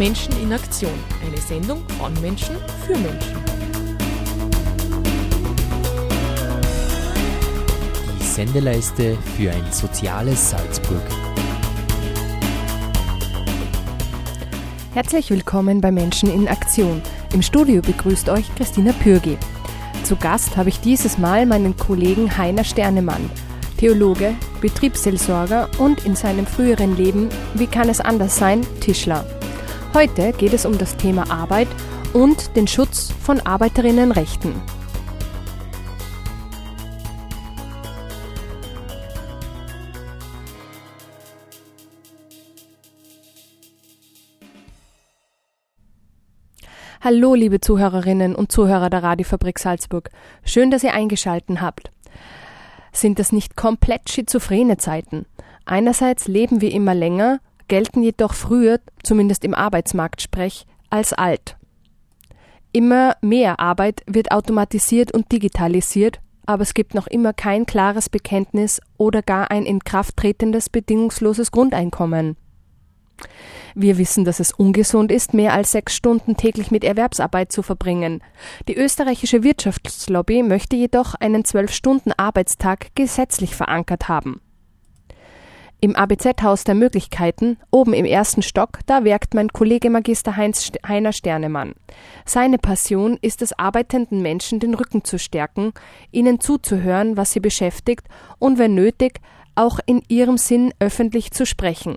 Menschen in Aktion. Eine Sendung von Menschen für Menschen. Die Sendeleiste für ein soziales Salzburg. Herzlich willkommen bei Menschen in Aktion. Im Studio begrüßt euch Christina Pürgi. Zu Gast habe ich dieses Mal meinen Kollegen Heiner Sternemann, Theologe, Betriebsseelsorger und in seinem früheren Leben, wie kann es anders sein, Tischler. Heute geht es um das Thema Arbeit und den Schutz von Arbeiterinnenrechten. Hallo, liebe Zuhörerinnen und Zuhörer der Radiofabrik Salzburg. Schön, dass ihr eingeschalten habt. Sind das nicht komplett schizophrene Zeiten? Einerseits leben wir immer länger, gelten jedoch früher, zumindest im Arbeitsmarktsprech, als alt. Immer mehr Arbeit wird automatisiert und digitalisiert, aber es gibt noch immer kein klares Bekenntnis oder gar ein in Kraft tretendes bedingungsloses Grundeinkommen. Wir wissen, dass es ungesund ist, mehr als sechs Stunden täglich mit Erwerbsarbeit zu verbringen. Die österreichische Wirtschaftslobby möchte jedoch einen Zwölf-Stunden-Arbeitstag gesetzlich verankert haben. Im ABZ-Haus der Möglichkeiten, oben im ersten Stock, da werkt mein Kollege Magister Heinz Heiner Sternemann. Seine Passion ist es, arbeitenden Menschen den Rücken zu stärken, ihnen zuzuhören, was sie beschäftigt und wenn nötig, auch in ihrem Sinn öffentlich zu sprechen.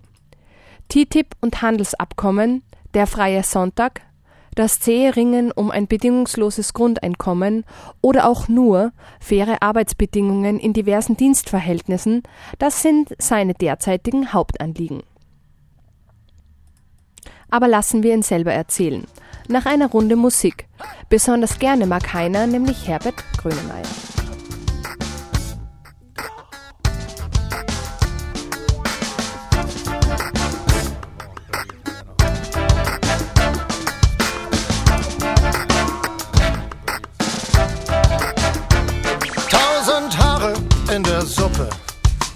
TTIP und Handelsabkommen, der Freie Sonntag, das zähe Ringen um ein bedingungsloses Grundeinkommen oder auch nur faire Arbeitsbedingungen in diversen Dienstverhältnissen, das sind seine derzeitigen Hauptanliegen. Aber lassen wir ihn selber erzählen. Nach einer Runde Musik. Besonders gerne mag Heiner nämlich Herbert Grönemeyer. Suppe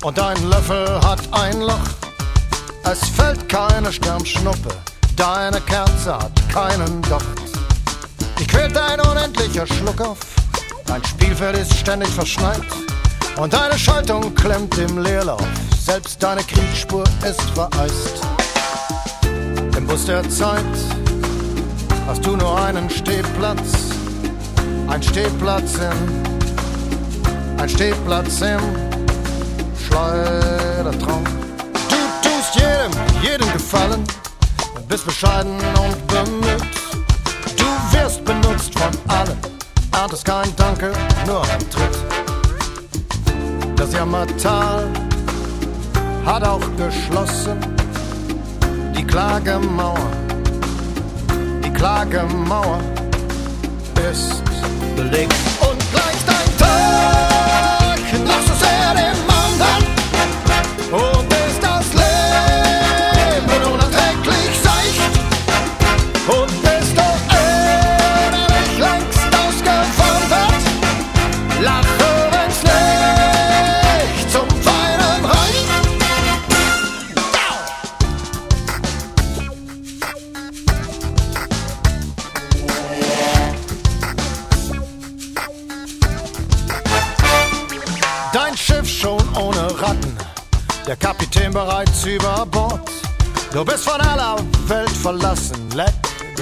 und ein Löffel hat ein Loch. Es fällt keine Sternschnuppe, deine Kerze hat keinen Docht. Ich quält ein unendlicher Schluck auf, dein Spielfeld ist ständig verschneit und deine Schaltung klemmt im Leerlauf, selbst deine Kriegsspur ist vereist. Im Bus der Zeit hast du nur einen Stehplatz, ein Stehplatz in ein Stehplatz im Schleudertraum. Du tust jedem, jedem gefallen, bist bescheiden und bemüht. Du wirst benutzt von allen, erntest kein Danke, nur ein Tritt. Das Jammertal hat auch geschlossen, die Klagemauer, die Klagemauer ist belegt.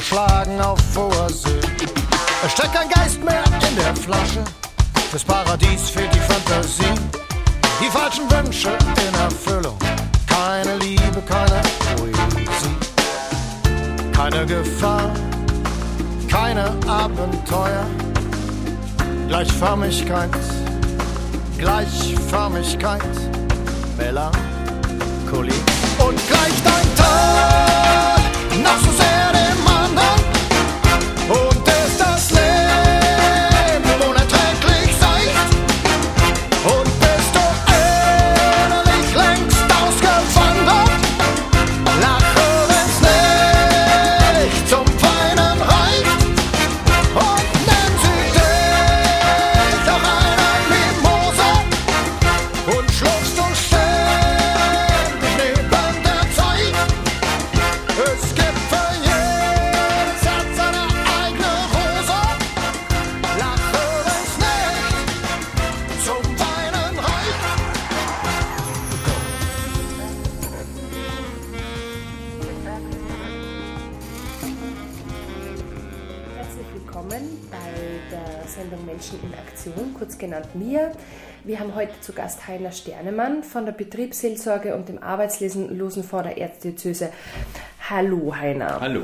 Geschlagen auf hoher See. Es steckt kein Geist mehr in der Flasche, fürs Paradies fehlt die Fantasie. Die falschen Wünsche in Erfüllung, keine Liebe, keine Poesie. Keine Gefahr, keine Abenteuer, Gleichförmigkeit, Gleichförmigkeit Melancholie. Und gleich dein Tag noch so sehr kurz genannt MIA. Wir haben heute zu Gast Heiner Sternemann von der Betriebsseelsorge und dem Arbeitslosenfonds der Erzdiözese. Hallo Heiner. Hallo.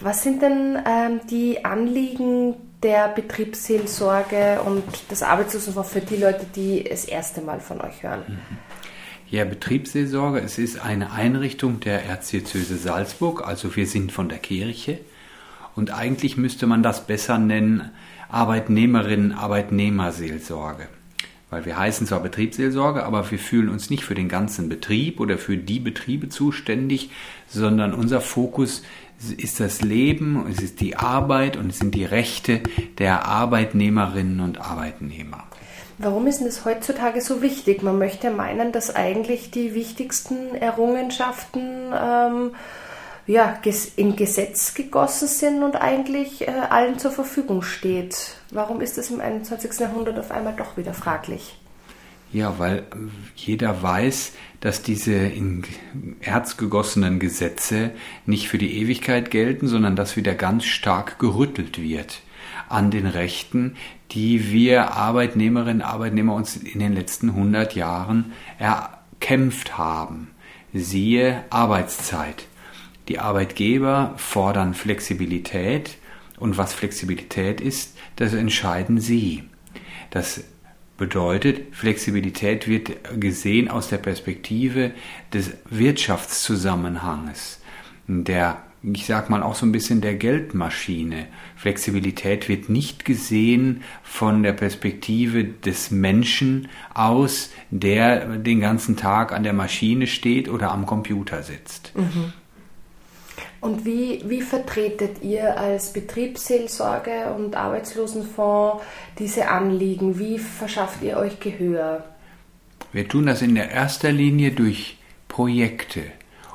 Was sind denn ähm, die Anliegen der Betriebsseelsorge und des Arbeitslosenfonds für die Leute, die das erste Mal von euch hören? Mhm. Ja, Betriebsseelsorge, es ist eine Einrichtung der Erzdiözese Salzburg, also wir sind von der Kirche und eigentlich müsste man das besser nennen Arbeitnehmerinnen, Arbeitnehmerseelsorge. Weil wir heißen zwar Betriebsseelsorge, aber wir fühlen uns nicht für den ganzen Betrieb oder für die Betriebe zuständig, sondern unser Fokus ist das Leben, es ist die Arbeit und es sind die Rechte der Arbeitnehmerinnen und Arbeitnehmer. Warum ist es heutzutage so wichtig? Man möchte meinen, dass eigentlich die wichtigsten Errungenschaften ähm, ja, in Gesetz gegossen sind und eigentlich äh, allen zur Verfügung steht. Warum ist das im 21. Jahrhundert auf einmal doch wieder fraglich? Ja, weil äh, jeder weiß, dass diese in Erz gegossenen Gesetze nicht für die Ewigkeit gelten, sondern dass wieder ganz stark gerüttelt wird an den Rechten, die wir Arbeitnehmerinnen und Arbeitnehmer uns in den letzten 100 Jahren erkämpft haben. Siehe Arbeitszeit. Die Arbeitgeber fordern Flexibilität und was Flexibilität ist, das entscheiden sie. Das bedeutet, Flexibilität wird gesehen aus der Perspektive des Wirtschaftszusammenhanges, der ich sag mal auch so ein bisschen der Geldmaschine. Flexibilität wird nicht gesehen von der Perspektive des Menschen aus, der den ganzen Tag an der Maschine steht oder am Computer sitzt. Mhm. Und wie, wie vertretet ihr als Betriebsseelsorge und Arbeitslosenfonds diese Anliegen? Wie verschafft ihr euch Gehör? Wir tun das in erster Linie durch Projekte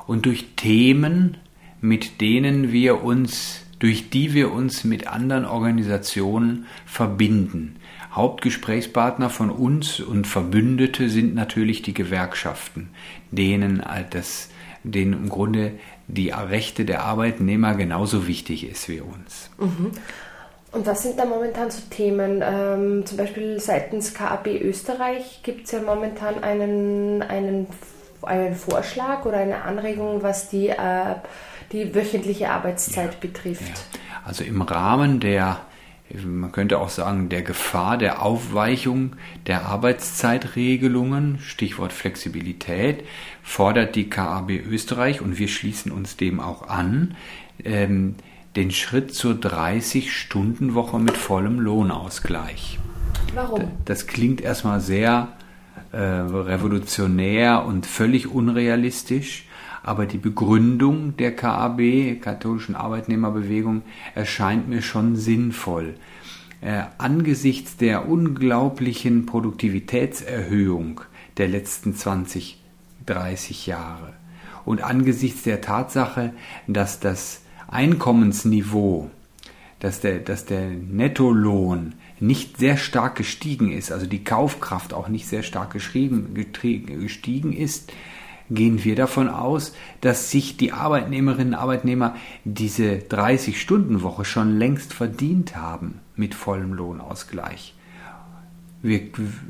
und durch Themen, mit denen wir uns, durch die wir uns mit anderen Organisationen verbinden. Hauptgesprächspartner von uns und Verbündete sind natürlich die Gewerkschaften, denen das, denen im Grunde die Rechte der Arbeitnehmer genauso wichtig ist wie uns. Mhm. Und was sind da momentan so Themen? Ähm, zum Beispiel seitens KAB Österreich gibt es ja momentan einen, einen, einen Vorschlag oder eine Anregung, was die, äh, die wöchentliche Arbeitszeit ja, betrifft. Ja. Also im Rahmen der man könnte auch sagen, der Gefahr der Aufweichung der Arbeitszeitregelungen, Stichwort Flexibilität, fordert die KAB Österreich, und wir schließen uns dem auch an, ähm, den Schritt zur 30-Stunden-Woche mit vollem Lohnausgleich. Warum? Das klingt erstmal sehr äh, revolutionär und völlig unrealistisch aber die Begründung der KAB, katholischen Arbeitnehmerbewegung, erscheint mir schon sinnvoll. Äh, angesichts der unglaublichen Produktivitätserhöhung der letzten 20, 30 Jahre und angesichts der Tatsache, dass das Einkommensniveau, dass der, dass der Nettolohn nicht sehr stark gestiegen ist, also die Kaufkraft auch nicht sehr stark gestiegen ist, gehen wir davon aus, dass sich die Arbeitnehmerinnen und Arbeitnehmer diese 30-Stunden-Woche schon längst verdient haben mit vollem Lohnausgleich. Wir,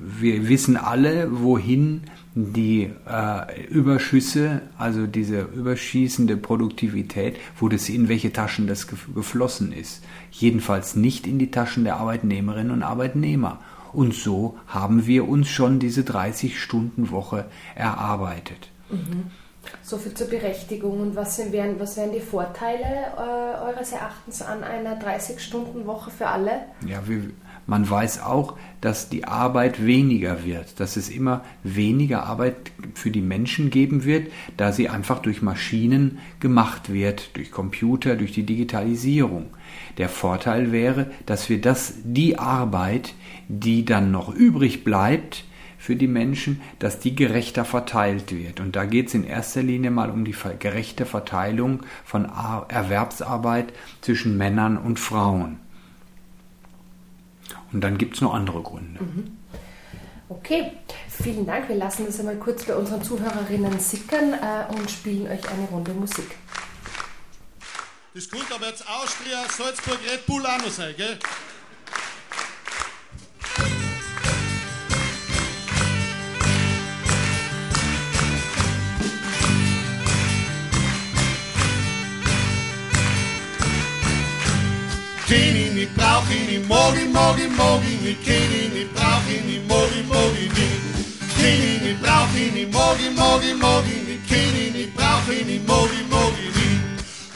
wir wissen alle, wohin die äh, Überschüsse, also diese überschießende Produktivität, wo das in welche Taschen das geflossen ist. Jedenfalls nicht in die Taschen der Arbeitnehmerinnen und Arbeitnehmer. Und so haben wir uns schon diese 30-Stunden-Woche erarbeitet. Mhm. So viel zur Berechtigung. Und was, wären, was wären die Vorteile äh, eures Erachtens an einer 30-Stunden-Woche für alle? Ja, wir, man weiß auch, dass die Arbeit weniger wird, dass es immer weniger Arbeit für die Menschen geben wird, da sie einfach durch Maschinen gemacht wird, durch Computer, durch die Digitalisierung. Der Vorteil wäre, dass wir das, die Arbeit, die dann noch übrig bleibt, für die Menschen, dass die gerechter verteilt wird. Und da geht es in erster Linie mal um die gerechte Verteilung von Erwerbsarbeit zwischen Männern und Frauen. Und dann gibt es noch andere Gründe. Mhm. Okay, vielen Dank. Wir lassen das einmal kurz bei unseren Zuhörerinnen sickern äh, und spielen euch eine Runde Musik. Das könnte aber jetzt Austria, Salzburg, Red Bull auch noch sein, gell? Brauch ich nicht, mag ich, mag ich, mag ich nicht, kenn ich nicht, brauch ich nicht, mag ich, mag. Kenn ich nicht, brauch ich nicht, mag ich, mag nicht, kenn ich nicht, brauch ich nicht, mag ich, mag.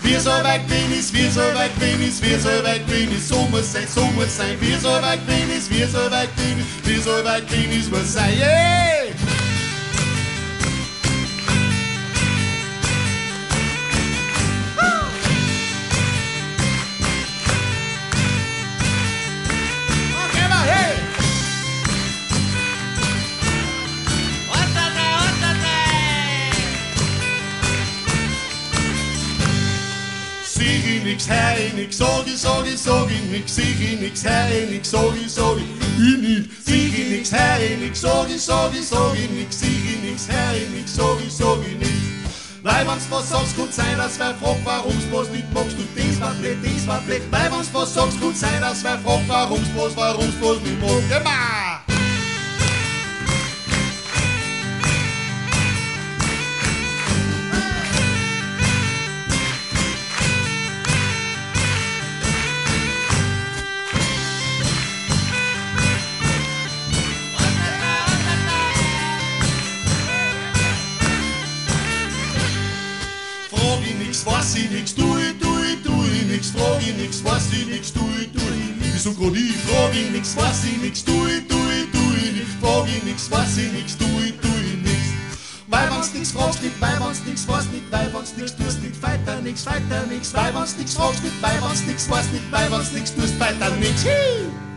Wir so weit bin ich, wir so weit bin ich, wir so weit bin ich, so muss sein, so muss sein. Wir so weit bin ich, wir so weit bin ich, wir so weit bin ich, muss sein, yeah! Nix, ich nix, ich, sag ich, nix, ich nix, ich nix, ich, sag ich, sieg ich nix, ich nix, ich, sag ich, nix, ich nix, ich nix, sag ich, nix. Weil wenn's was sagst, kann sein, dass wer fragt, warum's was nicht magst du das war blöd, das war blöd. Weil wenn's was sagst, kann sein, dass wer fragt, warum's was, warum's was nicht magst. Immer! nix, fassi nix, tui, tui, tui nix, flogi nix, fassi nix, tui, tui nix, ukodi, flogi nix, fassi nix, tui, tui, tui nix, flogi nix, fassi nix, tui, tui nix. Weil uns nix fragst nicht, weil uns nix weißt nicht, weil uns nix tust nicht, weiter nix, weiter nix, weil uns nix fragst nicht, weil uns nix weißt nicht, weil uns nix tust, weiter nix. Hey!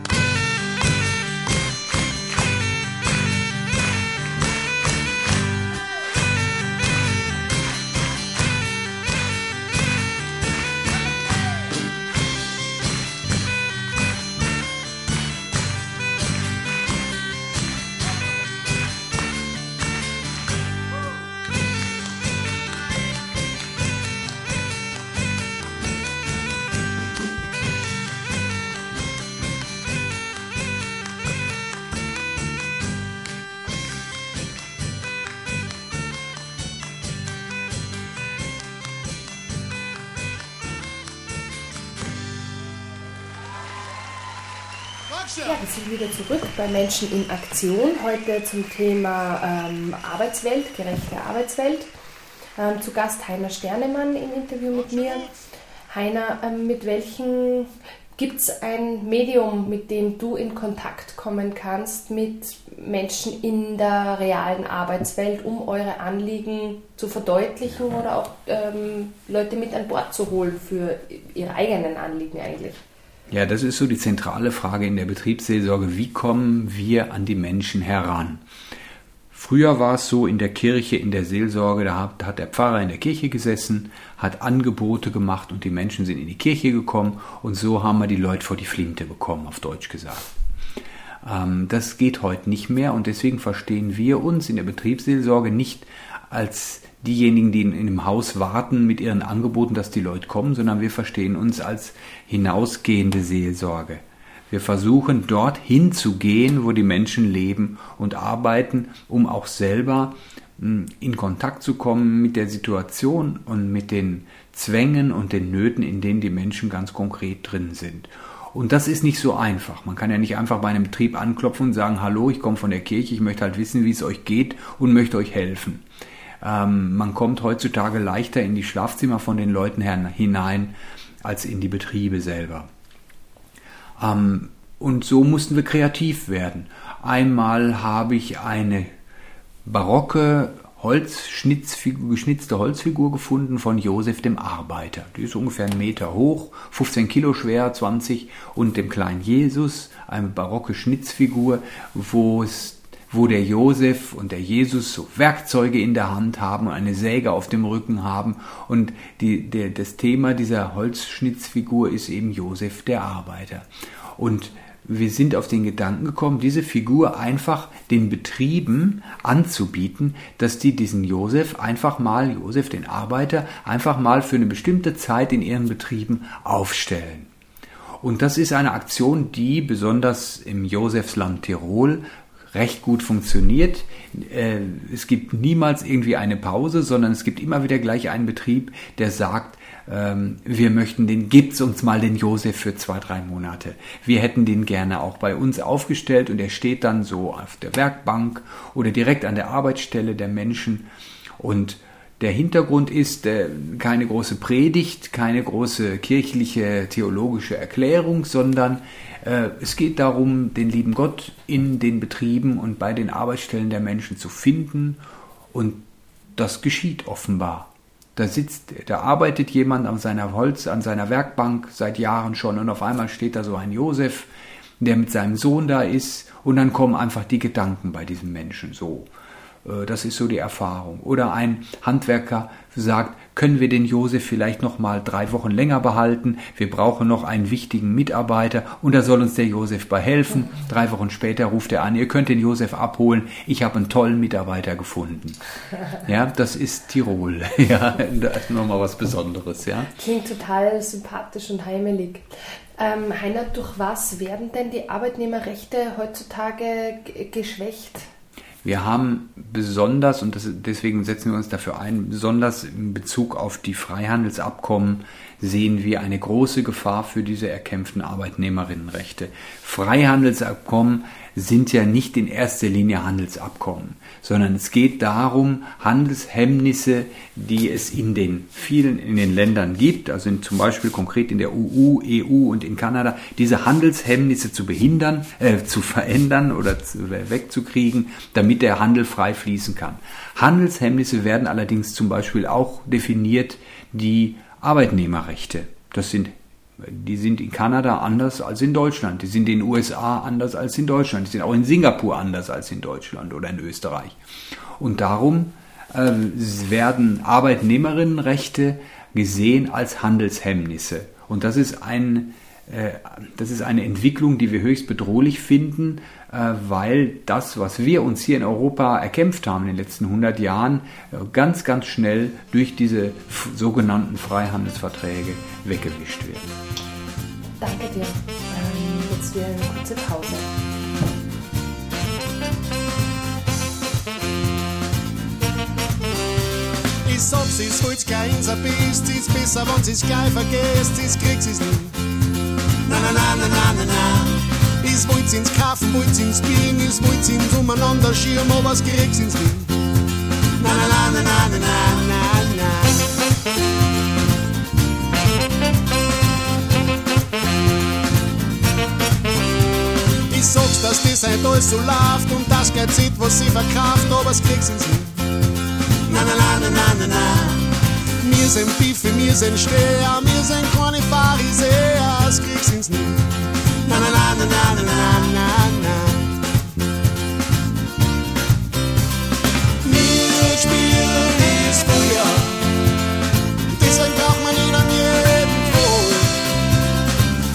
Ja, wir sind wieder zurück bei Menschen in Aktion. Heute zum Thema ähm, Arbeitswelt, gerechte Arbeitswelt. Ähm, zu Gast Heiner Sternemann im Interview mit mir. Heiner, ähm, mit welchen gibt es ein Medium, mit dem du in Kontakt kommen kannst mit Menschen in der realen Arbeitswelt, um eure Anliegen zu verdeutlichen oder auch ähm, Leute mit an Bord zu holen für ihre eigenen Anliegen eigentlich? Ja, das ist so die zentrale Frage in der Betriebsseelsorge. Wie kommen wir an die Menschen heran? Früher war es so in der Kirche, in der Seelsorge, da hat, hat der Pfarrer in der Kirche gesessen, hat Angebote gemacht und die Menschen sind in die Kirche gekommen und so haben wir die Leute vor die Flinte bekommen, auf Deutsch gesagt. Ähm, das geht heute nicht mehr und deswegen verstehen wir uns in der Betriebsseelsorge nicht als diejenigen, die in, in dem Haus warten mit ihren Angeboten, dass die Leute kommen, sondern wir verstehen uns als hinausgehende Seelsorge. Wir versuchen dorthin zu gehen, wo die Menschen leben und arbeiten, um auch selber mh, in Kontakt zu kommen mit der Situation und mit den Zwängen und den Nöten, in denen die Menschen ganz konkret drin sind. Und das ist nicht so einfach. Man kann ja nicht einfach bei einem Betrieb anklopfen und sagen, hallo, ich komme von der Kirche, ich möchte halt wissen, wie es euch geht und möchte euch helfen. Ähm, man kommt heutzutage leichter in die Schlafzimmer von den Leuten hinein als in die Betriebe selber. Ähm, und so mussten wir kreativ werden. Einmal habe ich eine barocke Holzschnitzfigur, geschnitzte Holzfigur gefunden von Josef dem Arbeiter. Die ist ungefähr einen Meter hoch, 15 Kilo schwer, 20 und dem kleinen Jesus, eine barocke Schnitzfigur, wo es wo der Josef und der Jesus so Werkzeuge in der Hand haben und eine Säge auf dem Rücken haben. Und die, der, das Thema dieser Holzschnitzfigur ist eben Josef der Arbeiter. Und wir sind auf den Gedanken gekommen, diese Figur einfach den Betrieben anzubieten, dass die diesen Josef einfach mal, Josef den Arbeiter, einfach mal für eine bestimmte Zeit in ihren Betrieben aufstellen. Und das ist eine Aktion, die besonders im Josefsland Tirol recht gut funktioniert. Äh, es gibt niemals irgendwie eine Pause, sondern es gibt immer wieder gleich einen Betrieb, der sagt, ähm, wir möchten den, gibt's uns mal den Josef für zwei, drei Monate. Wir hätten den gerne auch bei uns aufgestellt und er steht dann so auf der Werkbank oder direkt an der Arbeitsstelle der Menschen und der Hintergrund ist äh, keine große Predigt, keine große kirchliche theologische Erklärung, sondern es geht darum, den lieben Gott in den Betrieben und bei den Arbeitsstellen der Menschen zu finden und das geschieht offenbar. Da sitzt, da arbeitet jemand an seiner Holz, an seiner Werkbank seit Jahren schon und auf einmal steht da so ein Josef, der mit seinem Sohn da ist und dann kommen einfach die Gedanken bei diesem Menschen so. Äh, das ist so die Erfahrung. Oder ein Handwerker sagt, können wir den Josef vielleicht noch mal drei Wochen länger behalten? Wir brauchen noch einen wichtigen Mitarbeiter und da soll uns der Josef bei helfen. Drei Wochen später ruft er an, ihr könnt den Josef abholen. Ich habe einen tollen Mitarbeiter gefunden. Ja, das ist Tirol. Ja, da ist nochmal was Besonderes. Ja. Klingt total sympathisch und heimelig. Ähm, Heiner, durch was werden denn die Arbeitnehmerrechte heutzutage geschwächt? Wir haben besonders, und das, deswegen setzen wir uns dafür ein, besonders in Bezug auf die Freihandelsabkommen sehen wir eine große Gefahr für diese erkämpften Arbeitnehmerinnenrechte. Freihandelsabkommen sind ja nicht in erster Linie Handelsabkommen, sondern es geht darum, Handelshemmnisse, die es in den vielen, in den Ländern gibt, also in, zum Beispiel konkret in der EU, EU und in Kanada, diese Handelshemmnisse zu behindern, äh, zu verändern oder zu, äh, wegzukriegen, damit der Handel frei fließen kann. Handelshemmnisse werden allerdings zum Beispiel auch definiert, die Arbeitnehmerrechte. Das sind die sind in Kanada anders als in Deutschland. Die sind in den USA anders als in Deutschland. Die sind auch in Singapur anders als in Deutschland oder in Österreich. Und darum äh, werden Arbeitnehmerinnenrechte gesehen als Handelshemmnisse. Und das ist, ein, das ist eine Entwicklung, die wir höchst bedrohlich finden, äh, weil das, was wir uns hier in Europa erkämpft haben in den letzten 100 Jahren, äh, ganz, ganz schnell durch diese sogenannten Freihandelsverträge weggewischt wird. Danke dir. Ähm, jetzt wieder eine kurze Pause. Ich sag's, es holt's gleich unser Best, ist besser, wenn sie's gleich vergesst, ist kriegt's es nicht na na na na na na. Is wollt's ins Kaff, wollt's ins Bier, is wollt's ins Umeinander schieren, aber was kriegt's ins Wien. Na na na na na na na na. na Ich sag's, dass das halt alles so läuft und das Geld sieht, was sie verkauft, aber was kriegt's ins Leben. Na, na, na, na, na, na, na. Wir sind Pfiffe, wir sind Steher, wir sind keine Pharisäer, das kriegst ins Nie. Na, na, na, na, na, na, na, na. Wir spielen das Feuer, deshalb braucht man ihn an jedem Tod.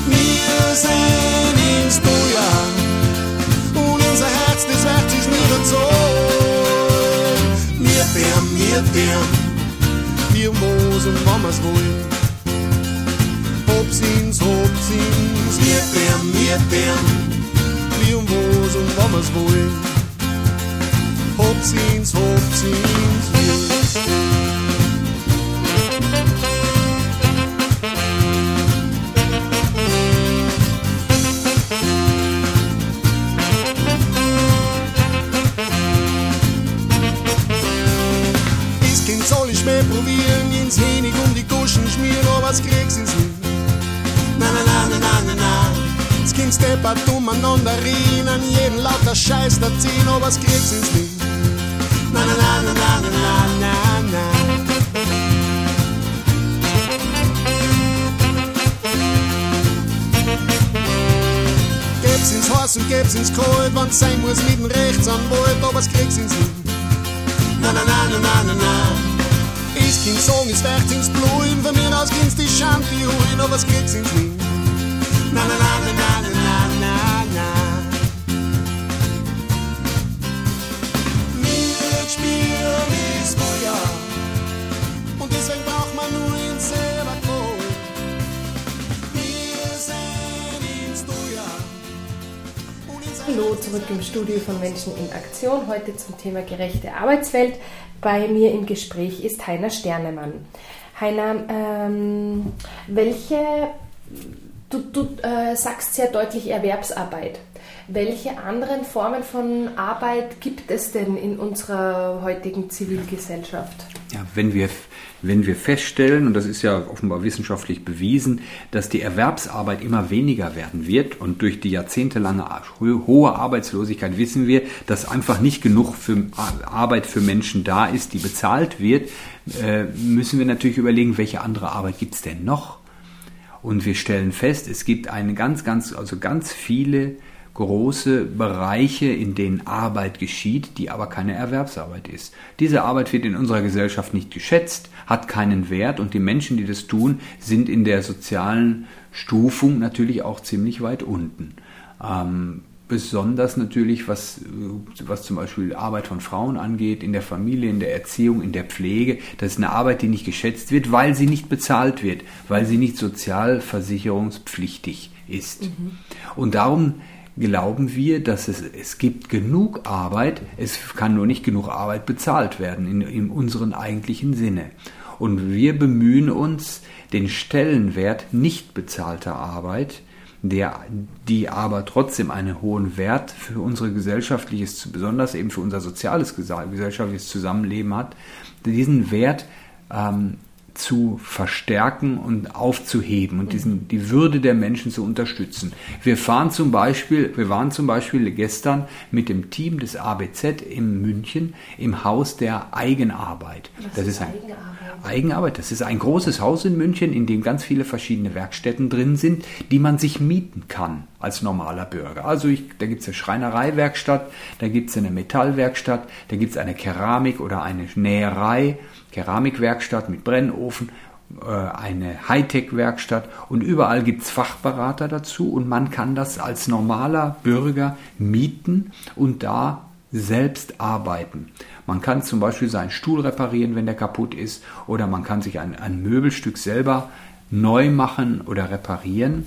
Wir sind ins Feuer und unser Herz, das wird sich nicht entzogen. Wir werden, wir werden. rozen van mijn schoen. Op ziens, op ziens, hier ben, hier ben. Lieben rozen van mijn schoen. Op ziens. Steppatumm an Mandarinen, an jeden lauter Scheiß da ziehen, ob was kriegst ins Lied. Na na na na na na na na. Geb's ins Haus und geb's ins Kalt, wenn's sein muss, lieben rechts an Wald, ob was kriegst ins Lied. Na na na na na na na. Ich kind Song ist echt ins Blumen, von mir aus ging's die Schanti holen, ob was kriegst ins Lied. na na na na na. Hallo zurück im Studio von Menschen in Aktion, heute zum Thema gerechte Arbeitswelt. Bei mir im Gespräch ist Heiner Sternemann. Heiner, ähm, welche, du, du äh, sagst sehr deutlich Erwerbsarbeit. Welche anderen Formen von Arbeit gibt es denn in unserer heutigen Zivilgesellschaft? Ja, wenn wir wenn wir feststellen, und das ist ja offenbar wissenschaftlich bewiesen, dass die Erwerbsarbeit immer weniger werden wird und durch die jahrzehntelange hohe Arbeitslosigkeit wissen wir, dass einfach nicht genug für Arbeit für Menschen da ist, die bezahlt wird, äh, müssen wir natürlich überlegen, welche andere Arbeit gibt es denn noch? Und wir stellen fest, es gibt eine ganz, ganz, also ganz viele große Bereiche, in denen Arbeit geschieht, die aber keine Erwerbsarbeit ist. Diese Arbeit wird in unserer Gesellschaft nicht geschätzt, hat keinen Wert und die Menschen, die das tun, sind in der sozialen Stufung natürlich auch ziemlich weit unten. Ähm, besonders natürlich, was, was zum Beispiel Arbeit von Frauen angeht, in der Familie, in der Erziehung, in der Pflege. Das ist eine Arbeit, die nicht geschätzt wird, weil sie nicht bezahlt wird, weil sie nicht sozialversicherungspflichtig ist. Mhm. Und darum glauben wir, dass es, es gibt genug Arbeit, es kann nur nicht genug Arbeit bezahlt werden in, in unseren eigentlichen Sinne. Und wir bemühen uns, den Stellenwert nicht bezahlter Arbeit, der, die aber trotzdem einen hohen Wert für unsere gesellschaftliches, besonders eben für unser soziales gesellschaftliches Zusammenleben hat, diesen Wert ähm, zu verstärken und aufzuheben und diesen, die Würde der Menschen zu unterstützen. Wir fahren zum Beispiel, wir waren zum Beispiel gestern mit dem Team des ABZ in München im Haus der Eigenarbeit. Was das ist, ein Eigenarbeit? Eigenarbeit. Das ist ein großes Haus in München, in dem ganz viele verschiedene Werkstätten drin sind, die man sich mieten kann als normaler Bürger. Also ich, da gibt es eine Schreinereiwerkstatt, da gibt es eine Metallwerkstatt, da gibt es eine Keramik oder eine Näherei Keramikwerkstatt mit Brennofen, äh, eine Hightech-Werkstatt und überall gibt es Fachberater dazu und man kann das als normaler Bürger mieten und da selbst arbeiten. Man kann zum Beispiel seinen Stuhl reparieren, wenn der kaputt ist, oder man kann sich ein, ein Möbelstück selber neu machen oder reparieren.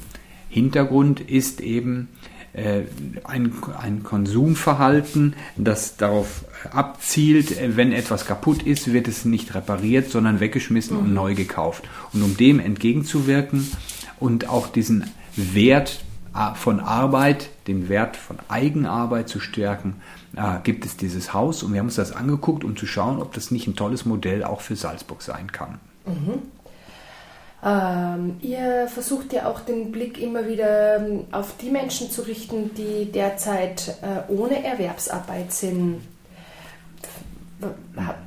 Hintergrund ist eben, äh, ein, ein Konsumverhalten, das darauf abzielt, äh, wenn etwas kaputt ist, wird es nicht repariert, sondern weggeschmissen mhm. und neu gekauft. Und um dem entgegenzuwirken und auch diesen Wert äh, von Arbeit, den Wert von Eigenarbeit zu stärken, gibt es dieses Haus und wir haben uns das angeguckt, um zu schauen, ob das nicht ein tolles Modell auch für Salzburg sein kann. Mhm. Ähm, ihr versucht ja auch den Blick immer wieder ähm, auf die Menschen zu richten, die derzeit äh, ohne Erwerbsarbeit sind.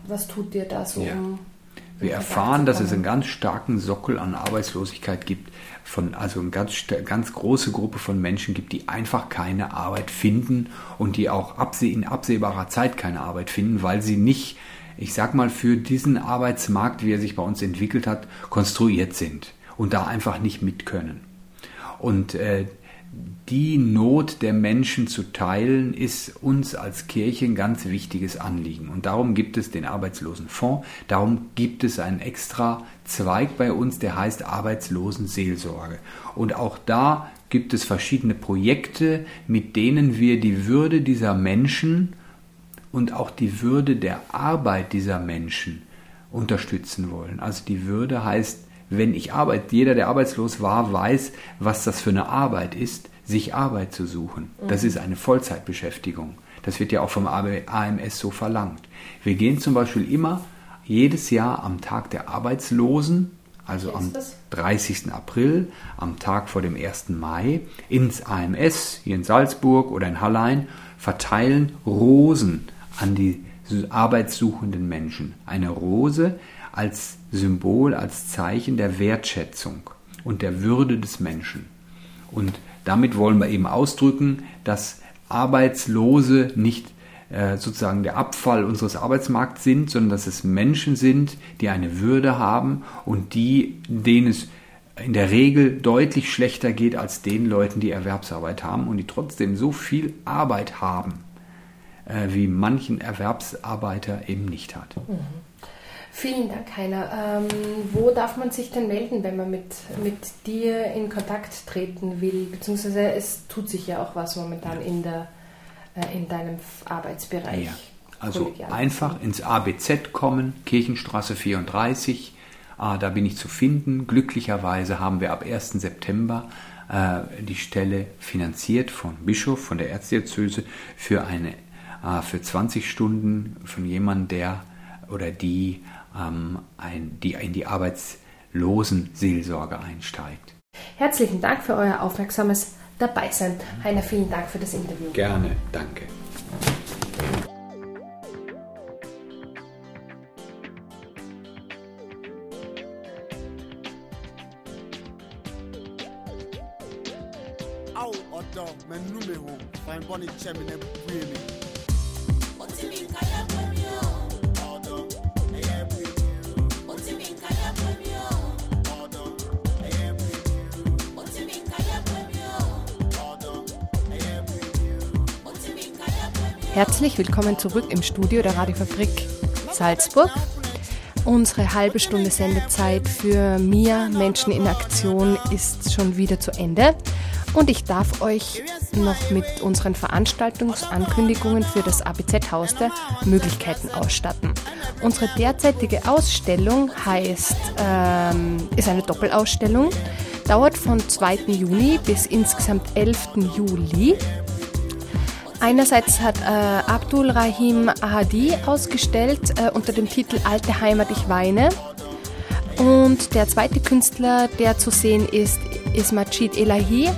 Was tut ihr da so? Ja. Wir erfahren, dass es einen ganz starken Sockel an Arbeitslosigkeit gibt, von, also eine ganz, ganz große Gruppe von Menschen gibt, die einfach keine Arbeit finden und die auch abseh in absehbarer Zeit keine Arbeit finden, weil sie nicht ich sag mal, für diesen Arbeitsmarkt, wie er sich bei uns entwickelt hat, konstruiert sind und da einfach nicht mit können. Und äh, die Not der Menschen zu teilen, ist uns als Kirche ein ganz wichtiges Anliegen. Und darum gibt es den Arbeitslosenfonds, darum gibt es einen extra Zweig bei uns, der heißt Arbeitslosenseelsorge. Und auch da gibt es verschiedene Projekte, mit denen wir die Würde dieser Menschen und auch die Würde der Arbeit dieser Menschen unterstützen wollen. Also die Würde heißt, wenn ich arbeite, jeder, der arbeitslos war, weiß, was das für eine Arbeit ist, sich Arbeit zu suchen. Das mhm. ist eine Vollzeitbeschäftigung. Das wird ja auch vom AMS so verlangt. Wir gehen zum Beispiel immer jedes Jahr am Tag der Arbeitslosen, also am 30. April, am Tag vor dem 1. Mai, ins AMS hier in Salzburg oder in Hallein, verteilen Rosen an die arbeitssuchenden Menschen. Eine Rose als Symbol, als Zeichen der Wertschätzung und der Würde des Menschen. Und damit wollen wir eben ausdrücken, dass Arbeitslose nicht äh, sozusagen der Abfall unseres Arbeitsmarkts sind, sondern dass es Menschen sind, die eine Würde haben und die, denen es in der Regel deutlich schlechter geht als den Leuten, die Erwerbsarbeit haben und die trotzdem so viel Arbeit haben äh, wie manchen Erwerbsarbeiter eben nicht hat. Mhm. Vielen Dank, Heiner. Ähm, wo darf man sich denn melden, wenn man mit, mit dir in Kontakt treten will? Beziehungsweise es tut sich ja auch was momentan in der äh, in deinem Arbeitsbereich. Ja. Also einfach ins ABZ kommen, Kirchenstraße 34, ah, da bin ich zu finden. Glücklicherweise haben wir ab 1. September äh, die Stelle finanziert von Bischof, von der Erzdiözese für eine für 20 Stunden von jemandem, der oder die, ähm, ein, die in die Arbeitslosenseelsorge einsteigt. Herzlichen Dank für euer aufmerksames Dabeisein. Heiner, vielen Dank für das Interview. Gerne, danke. dɔ mɛ nu mi bɔ ni kyɛ mi Herzlich willkommen zurück im Studio der Radiofabrik Salzburg. Unsere halbe Stunde Sendezeit für Mia Menschen in Aktion ist schon wieder zu Ende. Und ich darf euch noch mit unseren Veranstaltungsankündigungen für das ABZ-Haus der Möglichkeiten ausstatten. Unsere derzeitige Ausstellung heißt, ähm, ist eine Doppelausstellung, dauert von 2. Juni bis insgesamt 11. Juli. Einerseits hat äh, Abdul Rahim Ahadi ausgestellt äh, unter dem Titel Alte Heimat, ich weine. Und der zweite Künstler, der zu sehen ist, ist Majid Elahi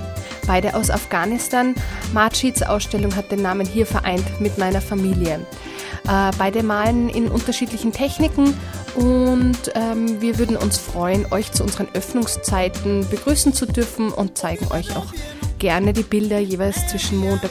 beide aus Afghanistan. Majids Ausstellung hat den Namen hier vereint mit meiner Familie. Äh, beide malen in unterschiedlichen Techniken und ähm, wir würden uns freuen, euch zu unseren Öffnungszeiten begrüßen zu dürfen und zeigen euch auch gerne die Bilder jeweils zwischen Montag